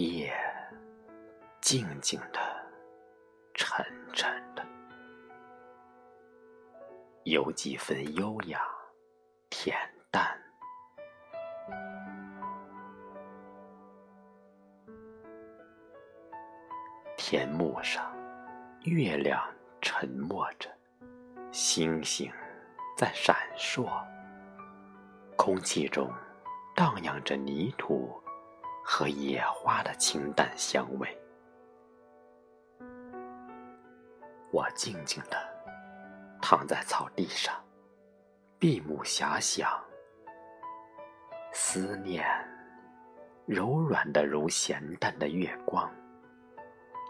夜静静的，沉沉的，有几分优雅恬淡。天幕上，月亮沉默着，星星在闪烁，空气中荡漾着泥土。和野花的清淡香味，我静静的躺在草地上，闭目遐想，思念柔软的如咸淡的月光，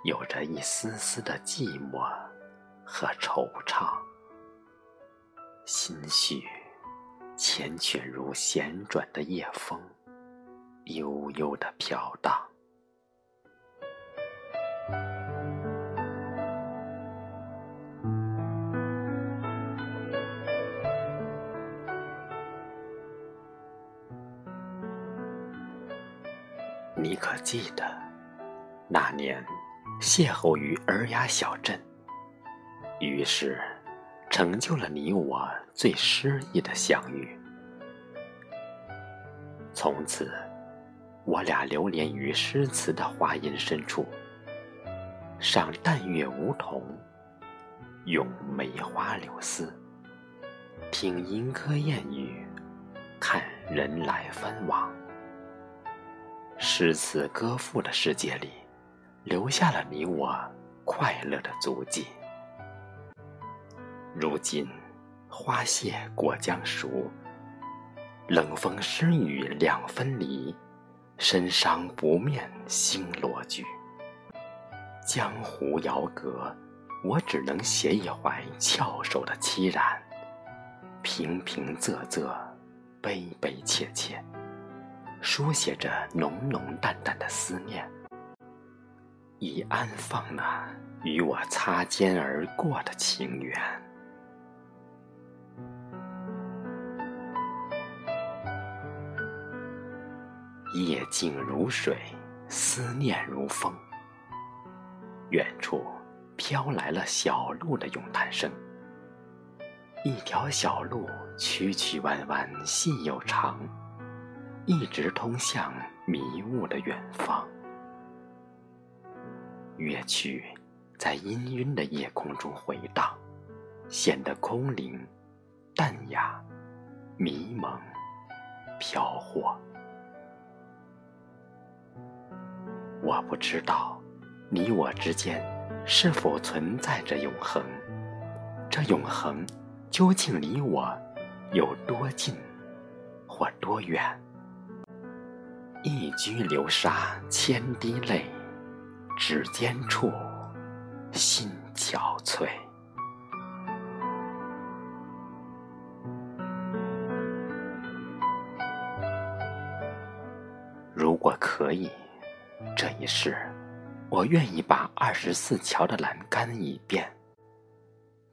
有着一丝丝的寂寞和惆怅，心绪缱绻如弦转的夜风。悠悠的飘荡。你可记得那年邂逅于尔雅小镇，于是成就了你我最诗意的相遇。从此。我俩流连于诗词的花荫深处，赏淡月梧桐，咏梅花柳丝，听莺歌燕语，看人来纷往。诗词歌赋的世界里，留下了你我快乐的足迹。如今，花谢果将熟，冷风湿雨两分离。身伤不面星罗句，江湖遥隔，我只能写一怀翘首的凄然，平平仄仄，悲悲切切，书写着浓浓淡淡的思念，以安放那与我擦肩而过的情缘。夜静如水，思念如风。远处飘来了小路的咏叹声。一条小路，曲曲弯弯，细又长，一直通向迷雾的远方。乐曲在氤氲的夜空中回荡，显得空灵、淡雅、迷蒙、飘忽。我不知道，你我之间是否存在着永恒？这永恒究竟离我有多近，或多远？一掬流沙，千滴泪，指尖处，心憔悴。如果可以。这一世，我愿意把二十四桥的栏杆一变，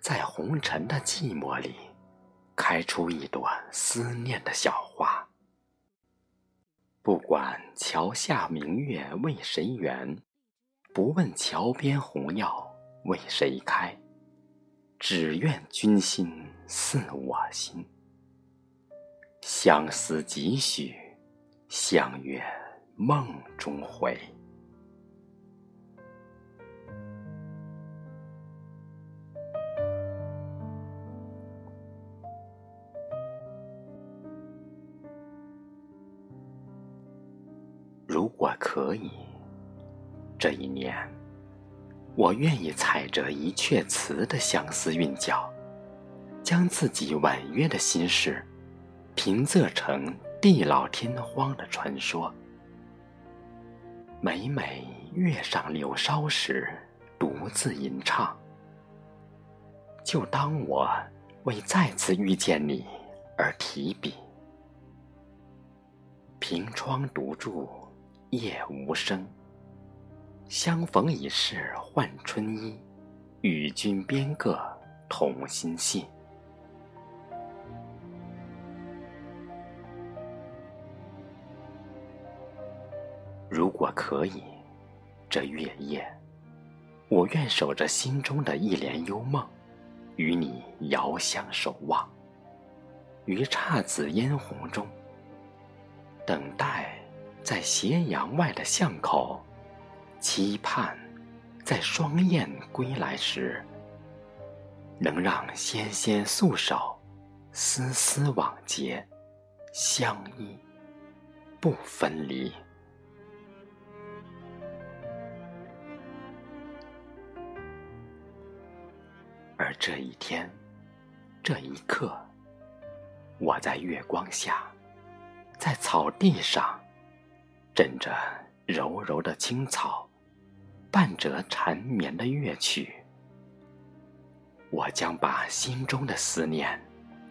在红尘的寂寞里，开出一朵思念的小花。不管桥下明月为谁圆，不问桥边红药为谁开，只愿君心似我心，相思几许，相约。梦中回。如果可以，这一年，我愿意踩着一阙词的相思韵脚，将自己婉约的心事，平仄成地老天荒的传说。每每月上柳梢时，独自吟唱。就当我为再次遇见你而提笔。凭窗独住，夜无声。相逢已是换春衣，与君边个同心系。如果可以，这月夜，我愿守着心中的一帘幽梦，与你遥相守望，于姹紫嫣红中，等待在斜阳外的巷口，期盼在双燕归来时，能让纤纤素手，丝丝网结，相依不分离。而这一天，这一刻，我在月光下，在草地上，枕着柔柔的青草，伴着缠绵的乐曲，我将把心中的思念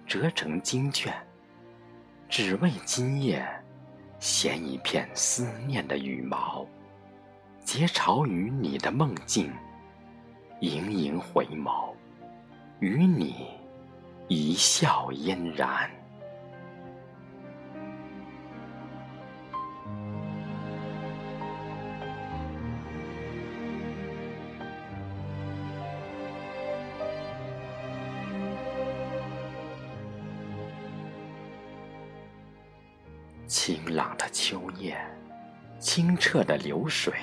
折成经卷，只为今夜衔一片思念的羽毛，结巢于你的梦境，盈盈回眸。与你一笑嫣然，清朗的秋夜，清澈的流水，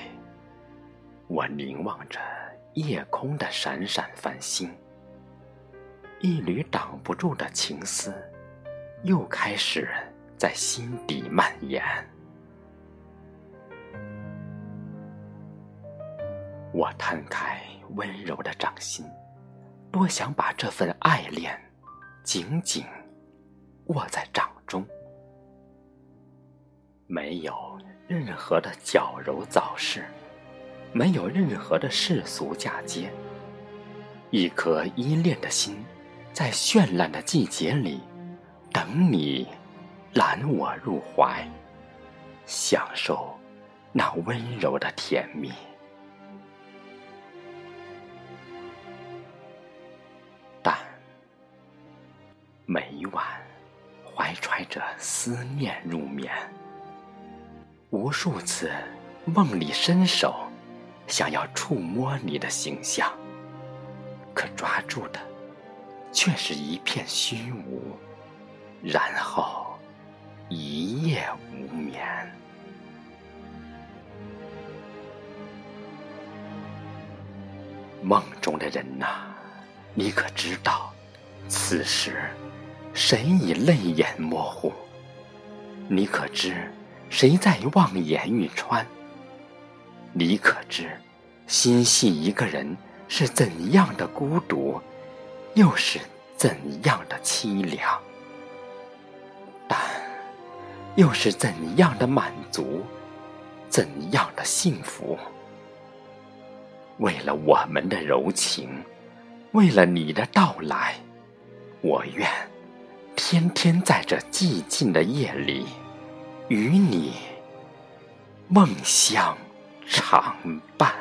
我凝望着夜空的闪闪繁星。一缕挡不住的情思，又开始在心底蔓延。我摊开温柔的掌心，多想把这份爱恋紧紧握在掌中。没有任何的矫揉造饰，没有任何的世俗嫁接，一颗依恋的心。在绚烂的季节里，等你揽我入怀，享受那温柔的甜蜜。但每晚怀揣着思念入眠，无数次梦里伸手，想要触摸你的形象，可抓住的。却是一片虚无，然后一夜无眠。梦中的人呐，你可知道，此时谁已泪眼模糊？你可知谁在望眼欲穿？你可知心系一个人是怎样的孤独？又是怎样的凄凉？但又是怎样的满足？怎样的幸福？为了我们的柔情，为了你的到来，我愿天天在这寂静的夜里，与你梦乡常伴。